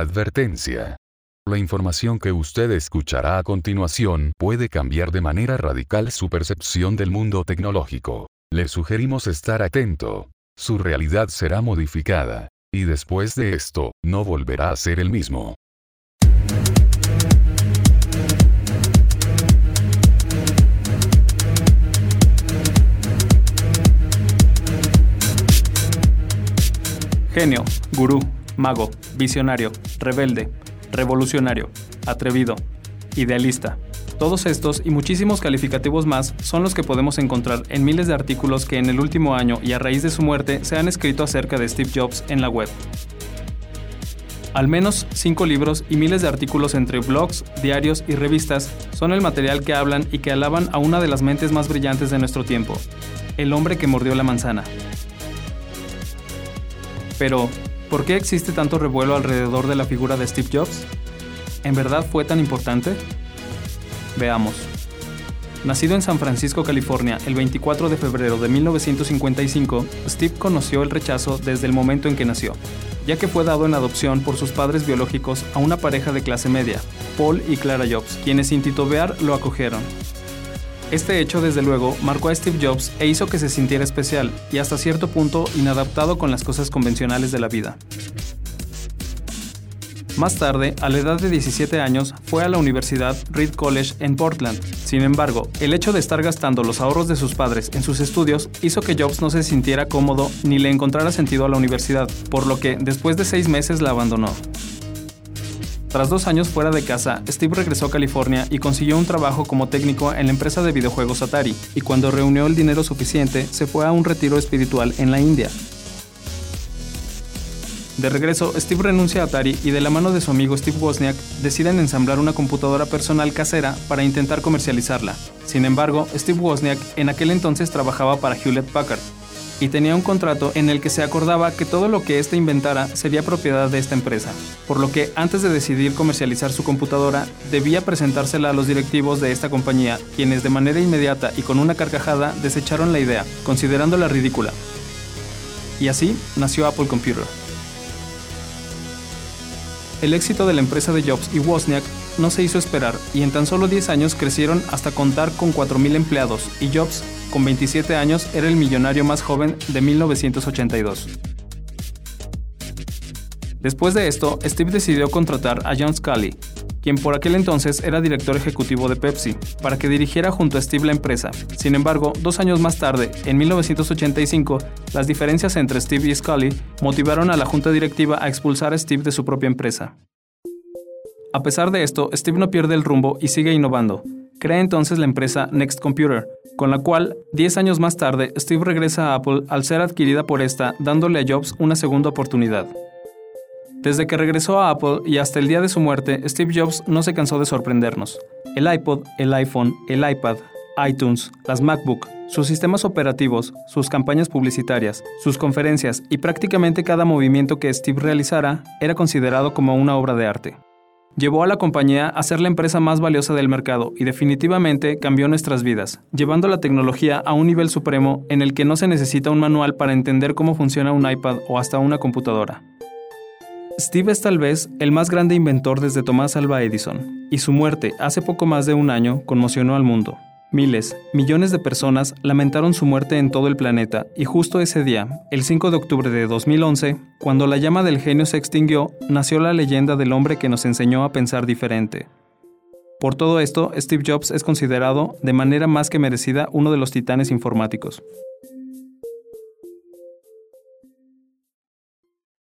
Advertencia. La información que usted escuchará a continuación puede cambiar de manera radical su percepción del mundo tecnológico. Le sugerimos estar atento. Su realidad será modificada. Y después de esto, no volverá a ser el mismo. Genio, gurú, mago, visionario, rebelde, revolucionario, atrevido, idealista. Todos estos y muchísimos calificativos más son los que podemos encontrar en miles de artículos que en el último año y a raíz de su muerte se han escrito acerca de Steve Jobs en la web. Al menos cinco libros y miles de artículos entre blogs, diarios y revistas son el material que hablan y que alaban a una de las mentes más brillantes de nuestro tiempo, el hombre que mordió la manzana. Pero, ¿por qué existe tanto revuelo alrededor de la figura de Steve Jobs? ¿En verdad fue tan importante? Veamos. Nacido en San Francisco, California, el 24 de febrero de 1955, Steve conoció el rechazo desde el momento en que nació, ya que fue dado en adopción por sus padres biológicos a una pareja de clase media, Paul y Clara Jobs, quienes sin titubear lo acogieron. Este hecho, desde luego, marcó a Steve Jobs e hizo que se sintiera especial y hasta cierto punto inadaptado con las cosas convencionales de la vida. Más tarde, a la edad de 17 años, fue a la Universidad Reed College en Portland. Sin embargo, el hecho de estar gastando los ahorros de sus padres en sus estudios hizo que Jobs no se sintiera cómodo ni le encontrara sentido a la universidad, por lo que después de seis meses la abandonó. Tras dos años fuera de casa, Steve regresó a California y consiguió un trabajo como técnico en la empresa de videojuegos Atari, y cuando reunió el dinero suficiente, se fue a un retiro espiritual en la India. De regreso, Steve renuncia a Atari y de la mano de su amigo Steve Wozniak deciden ensamblar una computadora personal casera para intentar comercializarla. Sin embargo, Steve Wozniak en aquel entonces trabajaba para Hewlett Packard, y tenía un contrato en el que se acordaba que todo lo que éste inventara sería propiedad de esta empresa, por lo que antes de decidir comercializar su computadora, debía presentársela a los directivos de esta compañía, quienes de manera inmediata y con una carcajada desecharon la idea, considerándola ridícula. Y así nació Apple Computer. El éxito de la empresa de Jobs y Wozniak no se hizo esperar y en tan solo 10 años crecieron hasta contar con 4.000 empleados y Jobs con 27 años, era el millonario más joven de 1982. Después de esto, Steve decidió contratar a John Scully, quien por aquel entonces era director ejecutivo de Pepsi, para que dirigiera junto a Steve la empresa. Sin embargo, dos años más tarde, en 1985, las diferencias entre Steve y Scully motivaron a la junta directiva a expulsar a Steve de su propia empresa. A pesar de esto, Steve no pierde el rumbo y sigue innovando. Crea entonces la empresa Next Computer, con la cual, 10 años más tarde, Steve regresa a Apple al ser adquirida por esta, dándole a Jobs una segunda oportunidad. Desde que regresó a Apple y hasta el día de su muerte, Steve Jobs no se cansó de sorprendernos. El iPod, el iPhone, el iPad, iTunes, las MacBook, sus sistemas operativos, sus campañas publicitarias, sus conferencias y prácticamente cada movimiento que Steve realizara era considerado como una obra de arte llevó a la compañía a ser la empresa más valiosa del mercado y definitivamente cambió nuestras vidas, llevando la tecnología a un nivel supremo en el que no se necesita un manual para entender cómo funciona un iPad o hasta una computadora. Steve es tal vez el más grande inventor desde Tomás Alva Edison, y su muerte hace poco más de un año conmocionó al mundo. Miles, millones de personas lamentaron su muerte en todo el planeta y justo ese día, el 5 de octubre de 2011, cuando la llama del genio se extinguió, nació la leyenda del hombre que nos enseñó a pensar diferente. Por todo esto, Steve Jobs es considerado, de manera más que merecida, uno de los titanes informáticos.